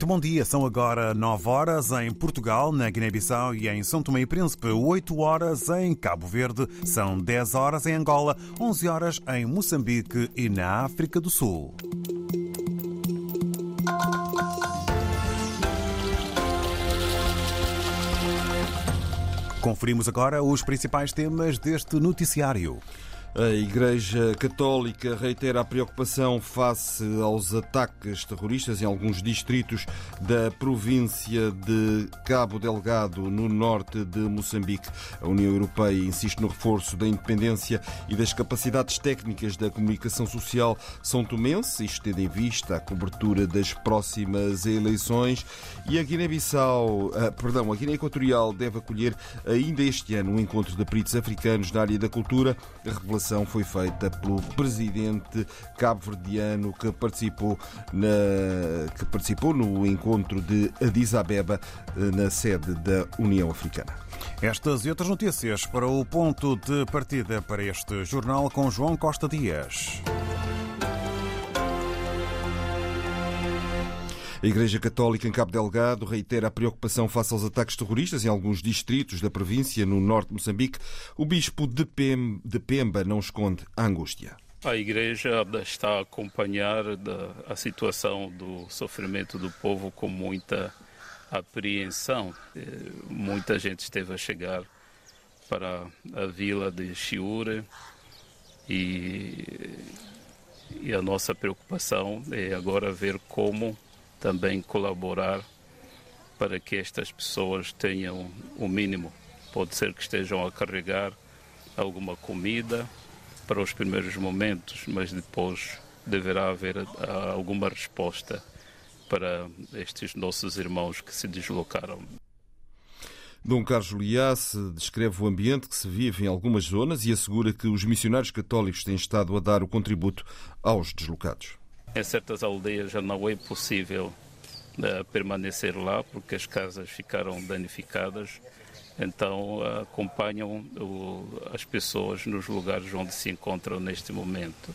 Muito bom dia. São agora 9 horas em Portugal, na Guiné-Bissau e em São Tomé e Príncipe, 8 horas em Cabo Verde, são 10 horas em Angola, 11 horas em Moçambique e na África do Sul. Conferimos agora os principais temas deste noticiário. A Igreja Católica reitera a preocupação face aos ataques terroristas em alguns distritos da província de Cabo Delgado, no norte de Moçambique. A União Europeia insiste no reforço da independência e das capacidades técnicas da comunicação social são tomense, isto tendo em vista a cobertura das próximas eleições. E a Guiné-Bissau, ah, perdão, a Guiné Equatorial deve acolher ainda este ano um encontro de peritos africanos na área da cultura. A revelação foi feita pelo presidente cabo-verdiano que participou, na, que participou no encontro de Addis Abeba, eh, na sede da União Africana. Estas e outras notícias para o ponto de partida para este jornal com João Costa Dias. A Igreja Católica em Cabo Delgado reitera a preocupação face aos ataques terroristas em alguns distritos da província no norte de Moçambique. O bispo de Pemba não esconde a angústia. A Igreja está a acompanhar a situação do sofrimento do povo com muita apreensão. Eh, muita gente esteve a chegar para a vila de Chiure e, e a nossa preocupação é agora ver como também colaborar para que estas pessoas tenham o mínimo. Pode ser que estejam a carregar alguma comida para os primeiros momentos, mas depois deverá haver ah, alguma resposta para estes nossos irmãos que se deslocaram. Dom Carlos Liasse descreve o ambiente que se vive em algumas zonas e assegura que os missionários católicos têm estado a dar o contributo aos deslocados. Em certas aldeias já não é possível uh, permanecer lá porque as casas ficaram danificadas. Então acompanham as pessoas nos lugares onde se encontram neste momento.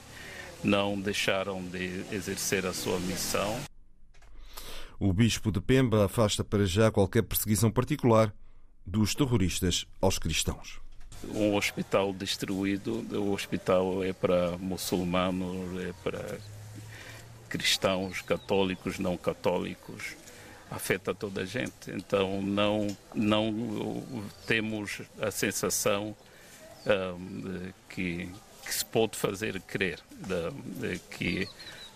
Não deixaram de exercer a sua missão. O bispo de Pemba afasta para já qualquer perseguição particular dos terroristas aos cristãos um hospital destruído, o hospital é para muçulmanos, é para cristãos, católicos, não católicos, afeta toda a gente. Então não, não temos a sensação um, que, que, se pode fazer crer de, de que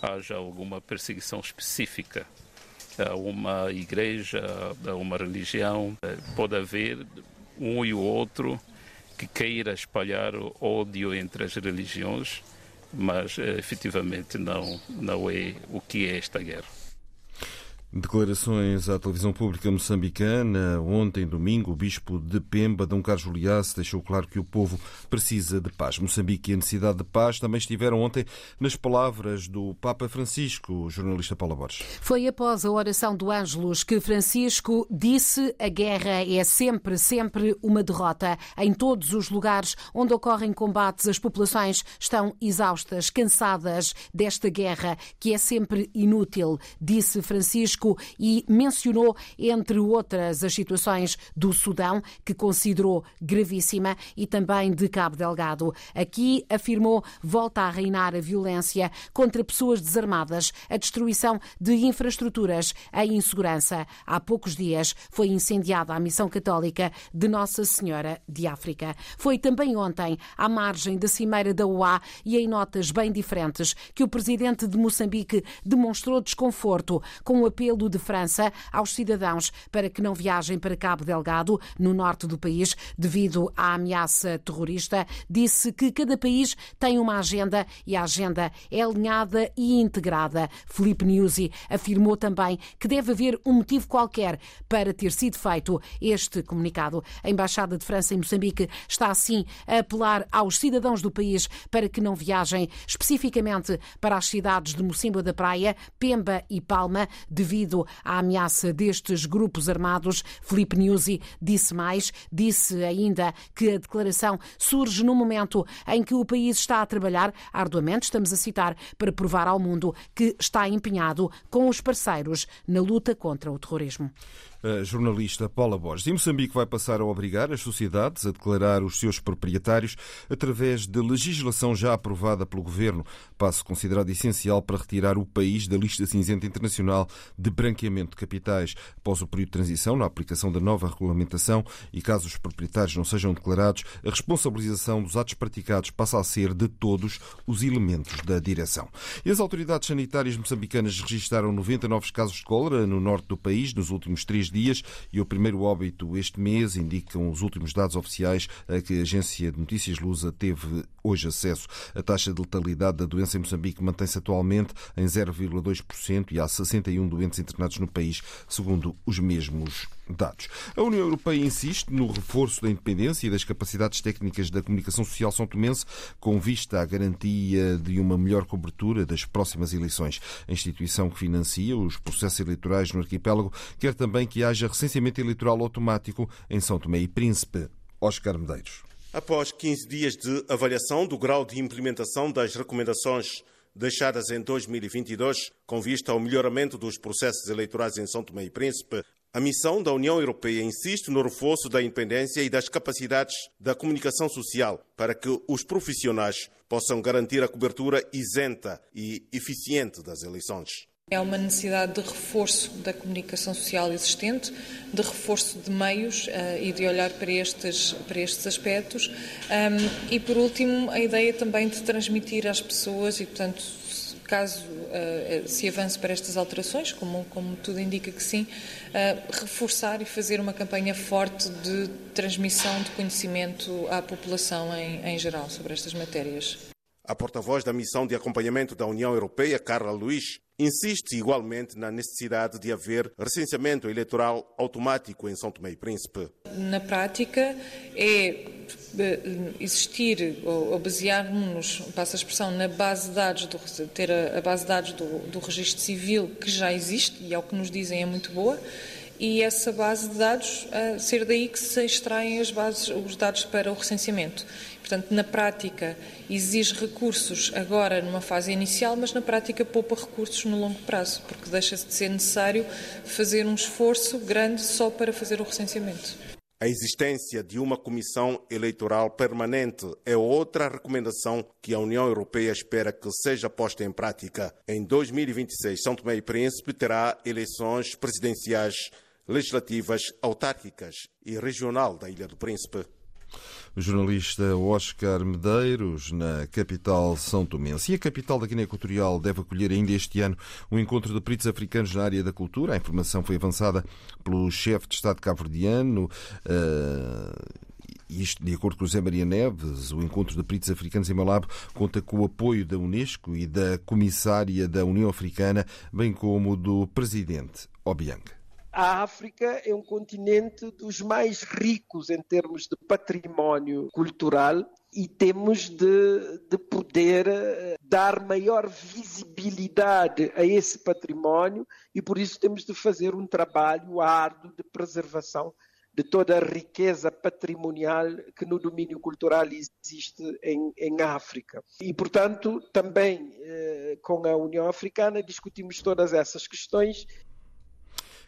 haja alguma perseguição específica a uma igreja, a uma religião. Pode haver um e o outro que queira espalhar ódio entre as religiões mas eh, efetivamente não, não é o que é esta guerra. Declarações à televisão pública moçambicana. Ontem, domingo, o bispo de Pemba, Dom Carlos Liasse, deixou claro que o povo precisa de paz. Moçambique e a necessidade de paz também estiveram ontem nas palavras do Papa Francisco, o jornalista Paula Borges. Foi após a oração do Ângelus que Francisco disse a guerra é sempre, sempre uma derrota. Em todos os lugares onde ocorrem combates, as populações estão exaustas, cansadas desta guerra que é sempre inútil, disse Francisco risco e mencionou, entre outras, as situações do Sudão, que considerou gravíssima, e também de Cabo Delgado. Aqui afirmou volta a reinar a violência contra pessoas desarmadas, a destruição de infraestruturas, a insegurança. Há poucos dias foi incendiada a missão católica de Nossa Senhora de África. Foi também ontem, à margem da Cimeira da OA e em notas bem diferentes, que o presidente de Moçambique demonstrou desconforto com o apelo apelo de França aos cidadãos para que não viajem para Cabo Delgado, no norte do país, devido à ameaça terrorista. Disse que cada país tem uma agenda e a agenda é alinhada e integrada. Felipe Nyusi afirmou também que deve haver um motivo qualquer para ter sido feito este comunicado. A Embaixada de França em Moçambique está assim a apelar aos cidadãos do país para que não viajem especificamente para as cidades de Mocimboa da Praia, Pemba e Palma, devido respondido à ameaça destes grupos armados. Felipe Nyusi disse mais, disse ainda que a declaração surge no momento em que o país está a trabalhar. Arduamente, estamos a citar, para provar ao mundo que está empenhado com os parceiros na luta contra o terrorismo a jornalista Paula Borges. E Moçambique vai passar a obrigar as sociedades a declarar os seus proprietários através de legislação já aprovada pelo governo, passo considerado essencial para retirar o país da lista cinzenta internacional de branqueamento de capitais. Após o período de transição, na aplicação da nova regulamentação e caso os proprietários não sejam declarados, a responsabilização dos atos praticados passa a ser de todos os elementos da direção. E as autoridades sanitárias moçambicanas registaram 90 novos casos de cólera no norte do país nos últimos três dias e o primeiro óbito este mês, indicam os últimos dados oficiais a que a agência de notícias Lusa teve hoje acesso. A taxa de letalidade da doença em Moçambique mantém-se atualmente em 0,2% e há 61 doentes internados no país, segundo os mesmos dados. A União Europeia insiste no reforço da independência e das capacidades técnicas da comunicação social são tomense, com vista à garantia de uma melhor cobertura das próximas eleições. A instituição que financia os processos eleitorais no arquipélago quer também que haja recenseamento eleitoral automático em São Tomé e Príncipe. Oscar Medeiros. Após 15 dias de avaliação do grau de implementação das recomendações deixadas em 2022, com vista ao melhoramento dos processos eleitorais em São Tomé e Príncipe, a missão da União Europeia insiste no reforço da independência e das capacidades da comunicação social para que os profissionais possam garantir a cobertura isenta e eficiente das eleições. É uma necessidade de reforço da comunicação social existente, de reforço de meios uh, e de olhar para estes, para estes aspectos. Um, e, por último, a ideia também de transmitir às pessoas e, portanto, caso uh, se avance para estas alterações, como, como tudo indica que sim, uh, reforçar e fazer uma campanha forte de transmissão de conhecimento à população em, em geral sobre estas matérias. A porta-voz da missão de acompanhamento da União Europeia, Carla Luiz, insiste igualmente na necessidade de haver recenseamento eleitoral automático em São Tomé e Príncipe. Na prática, é existir ou basear-nos, passa a expressão, na base de dados, do, ter a, base de dados do, do registro civil que já existe e, ao que nos dizem, é muito boa e essa base de dados, ser daí que se extraem as bases, os dados para o recenseamento. Portanto, na prática, exige recursos agora numa fase inicial, mas na prática poupa recursos no longo prazo, porque deixa de ser necessário fazer um esforço grande só para fazer o recenseamento. A existência de uma comissão eleitoral permanente é outra recomendação que a União Europeia espera que seja posta em prática. Em 2026, São Tomé e Príncipe terá eleições presidenciais legislativas, autárquicas e regional da Ilha do Príncipe. O jornalista Oscar Medeiros, na capital São Tomense. E a capital da Guiné Equatorial deve acolher ainda este ano um encontro de peritos africanos na área da cultura. A informação foi avançada pelo chefe de Estado cabo-verdiano. Uh isto, de acordo com José Maria Neves, o encontro de peritos africanos em Malabo conta com o apoio da Unesco e da comissária da União Africana, bem como do presidente Obiang a África é um continente dos mais ricos em termos de património cultural e temos de, de, poder eh, dar maior visibilidade a esse património e por isso temos de fazer um trabalho árduo de preservação de toda a riqueza patrimonial que no domínio cultural existe em, em África. E, portanto, também eh, com a União Africana discutimos todas essas questões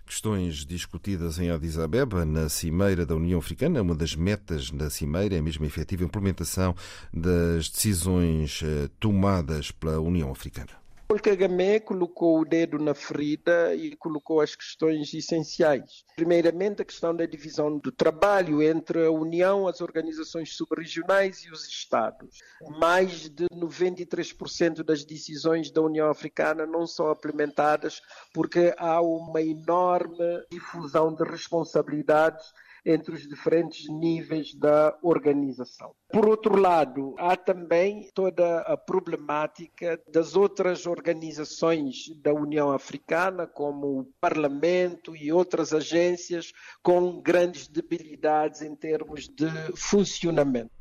Questões discutidas em Addis Abeba, na Cimeira da União Africana. Uma das metas da Cimeira é a mesma efetiva implementação das decisões eh, tomadas pela União Africana. Paul Kagame colocou o dedo na ferida e colocou as questões essenciais. Primeiramente, a questão da divisão do trabalho entre a União, as organizações subregionais e os Estados. Mais de 93% das decisões da União Africana não são implementadas porque há uma enorme difusão de responsabilidades entre os diferentes níveis da organização. Por outro lado, há também toda a problemática das outras organizações da União Africana, como o Parlamento e outras agências, com grandes debilidades em termos de funcionamento.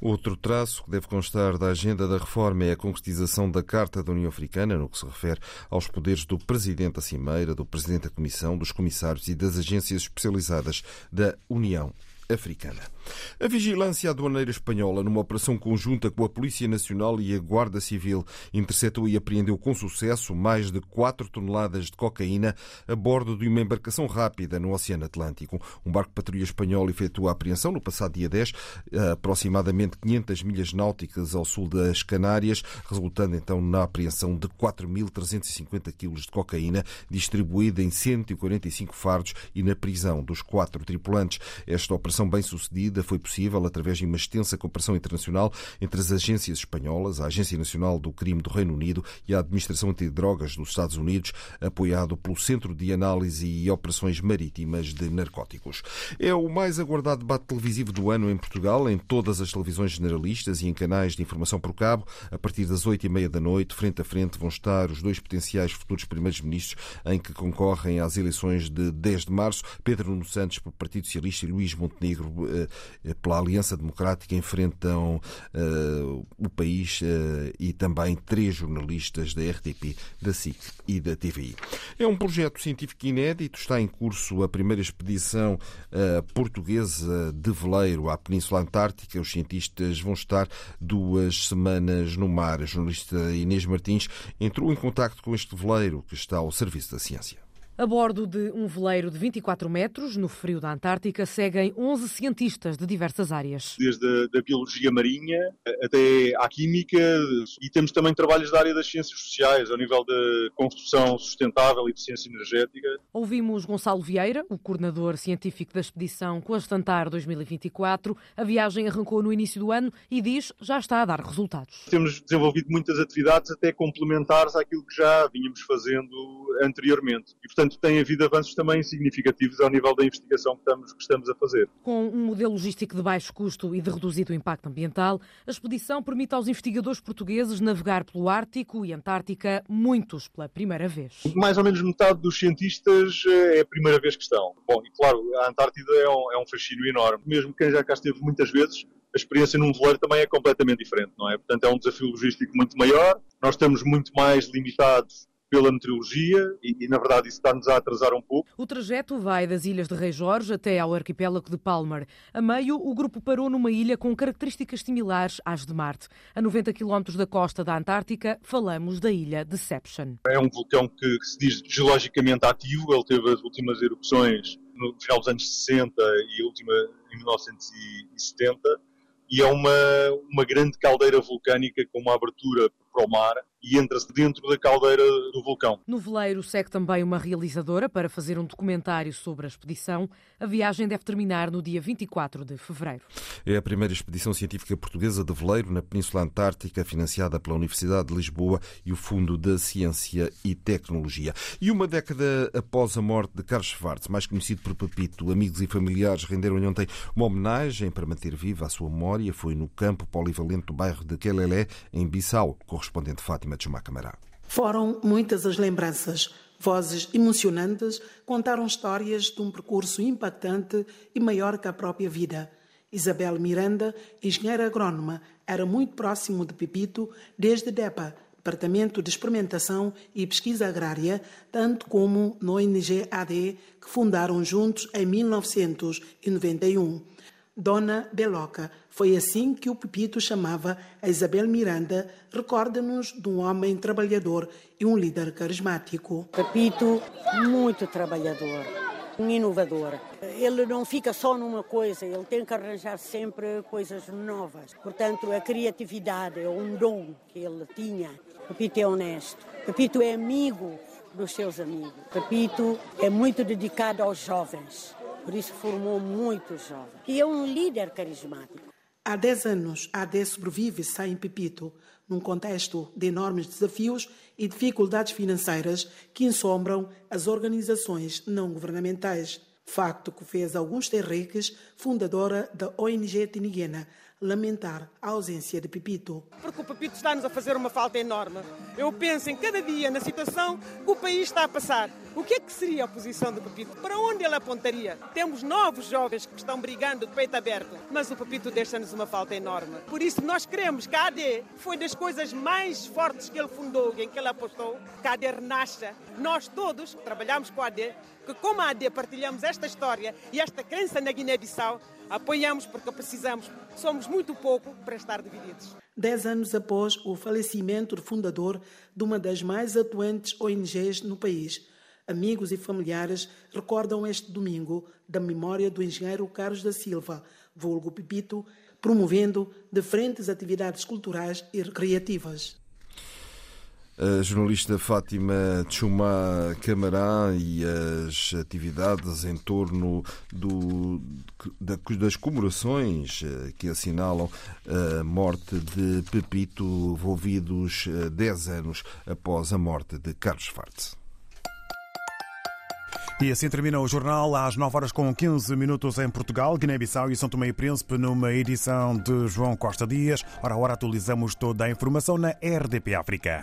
Outro traço que deve constar da agenda da reforma é a concretização da Carta da União Africana, no que se refere aos poderes do Presidente da Cimeira, do Presidente da Comissão, dos Comissários e das agências especializadas da União Africana. A vigilância aduaneira espanhola, numa operação conjunta com a Polícia Nacional e a Guarda Civil, interceptou e apreendeu com sucesso mais de 4 toneladas de cocaína a bordo de uma embarcação rápida no Oceano Atlântico. Um barco patrulha espanhol efetuou a apreensão no passado dia 10, a aproximadamente 500 milhas náuticas ao sul das Canárias, resultando então na apreensão de 4.350 quilos de cocaína, distribuída em 145 fardos e na prisão dos quatro tripulantes. Esta operação bem-sucedida foi possível através de uma extensa cooperação internacional entre as agências espanholas, a Agência Nacional do Crime do Reino Unido e a Administração Antidrogas dos Estados Unidos, apoiado pelo Centro de Análise e Operações Marítimas de Narcóticos. É o mais aguardado debate televisivo do ano em Portugal, em todas as televisões generalistas e em canais de informação por cabo. A partir das oito e meia da noite, frente a frente, vão estar os dois potenciais futuros primeiros-ministros em que concorrem às eleições de 10 de março, Pedro Nuno Santos pelo Partido Socialista e Luís Montenegro eh, eh, pela Aliança Democrática enfrentam uh, o país uh, e também três jornalistas da RTP, da SIC e da TVI. É um projeto científico inédito, está em curso a primeira expedição portuguesa de veleiro à Península Antártica. Os cientistas vão estar duas semanas no mar. A jornalista Inês Martins entrou em contato com este veleiro que está ao serviço da ciência. A bordo de um veleiro de 24 metros, no frio da Antártica, seguem 11 cientistas de diversas áreas. Desde a da biologia marinha até à química e temos também trabalhos da área das ciências sociais, ao nível da construção sustentável e de ciência energética. Ouvimos Gonçalo Vieira, o coordenador científico da expedição Constantar 2024. A viagem arrancou no início do ano e diz já está a dar resultados. Temos desenvolvido muitas atividades até complementares àquilo que já vínhamos fazendo anteriormente. E, portanto, portanto, tem havido avanços também significativos ao nível da investigação que estamos, que estamos a fazer. Com um modelo logístico de baixo custo e de reduzido impacto ambiental, a expedição permite aos investigadores portugueses navegar pelo Ártico e Antártica, muitos pela primeira vez. Mais ou menos metade dos cientistas eh, é a primeira vez que estão. Bom, e claro, a Antártida é um, é um fascínio enorme. Mesmo quem já cá esteve muitas vezes, a experiência num veleiro também é completamente diferente, não é? Portanto, é um desafio logístico muito maior. Nós estamos muito mais limitados pela meteorologia e, e, na verdade, isso está-nos a atrasar um pouco. O trajeto vai das ilhas de Rei Jorge até ao arquipélago de Palmer. A meio, o grupo parou numa ilha com características similares às de Marte. A 90 km da costa da Antártica, falamos da ilha Deception. É um vulcão que, que se diz geologicamente ativo, ele teve as últimas erupções no final dos anos 60 e a última em 1970 e é uma, uma grande caldeira vulcânica com uma abertura para o mar e entra-se dentro da caldeira do vulcão. No veleiro segue também uma realizadora para fazer um documentário sobre a expedição. A viagem deve terminar no dia 24 de fevereiro. É a primeira expedição científica portuguesa de veleiro na Península Antártica, financiada pela Universidade de Lisboa e o Fundo da Ciência e Tecnologia. E uma década após a morte de Carlos Schwartz, mais conhecido por Papito, amigos e familiares renderam-lhe ontem uma homenagem para manter viva a sua memória. Foi no campo polivalente do bairro de Quelelé, em Bissau, correspondente Fátima de Chumacamará. Foram muitas as lembranças. Vozes emocionantes contaram histórias de um percurso impactante e maior que a própria vida. Isabel Miranda, engenheira agrónoma, era muito próximo de Pepito desde DEPA, Departamento de Experimentação e Pesquisa Agrária, tanto como no ONG AD, que fundaram juntos em 1991. Dona Beloca. Foi assim que o Pepito chamava a Isabel Miranda, recorda-nos de um homem trabalhador e um líder carismático. Pepito, muito trabalhador, um inovador. Ele não fica só numa coisa, ele tem que arranjar sempre coisas novas. Portanto, a criatividade é um dom que ele tinha. Pepito é honesto. Pepito é amigo dos seus amigos. Pepito é muito dedicado aos jovens por isso formou muitos jovens. E é um líder carismático. Há 10 anos, a AD sobrevive sem Pepito, num contexto de enormes desafios e dificuldades financeiras que ensombram as organizações não governamentais. Facto que fez alguns terreques, fundadora da ONG Tiniguena, lamentar a ausência de Pepito. Porque o Pepito está-nos a fazer uma falta enorme. Eu penso em cada dia na situação que o país está a passar. O que é que seria a posição do Pepito? Para onde ele apontaria? Temos novos jovens que estão brigando de peito aberto, mas o Pepito deixa-nos uma falta enorme. Por isso nós queremos que a AD foi das coisas mais fortes que ele fundou, em que ele apostou, que a AD renasça. Nós todos trabalhamos com a AD, que como a AD partilhamos esta história e esta crença na Guiné-Bissau, apoiamos porque precisamos. Somos muito pouco para estar divididos. Dez anos após o falecimento do fundador de uma das mais atuantes ONGs no país, amigos e familiares recordam este domingo da memória do engenheiro Carlos da Silva, vulgo Pipito, promovendo diferentes atividades culturais e recreativas. A jornalista Fátima Chuma Camará e as atividades em torno do, das comemorações eh, que assinalam a morte de Pepito, envolvidos 10 anos após a morte de Carlos Fartes. E assim termina o jornal às 9 horas com 15 minutos em Portugal, Guiné-Bissau e São Tomé e Príncipe numa edição de João Costa Dias. Ora, a hora atualizamos toda a informação na RDP África.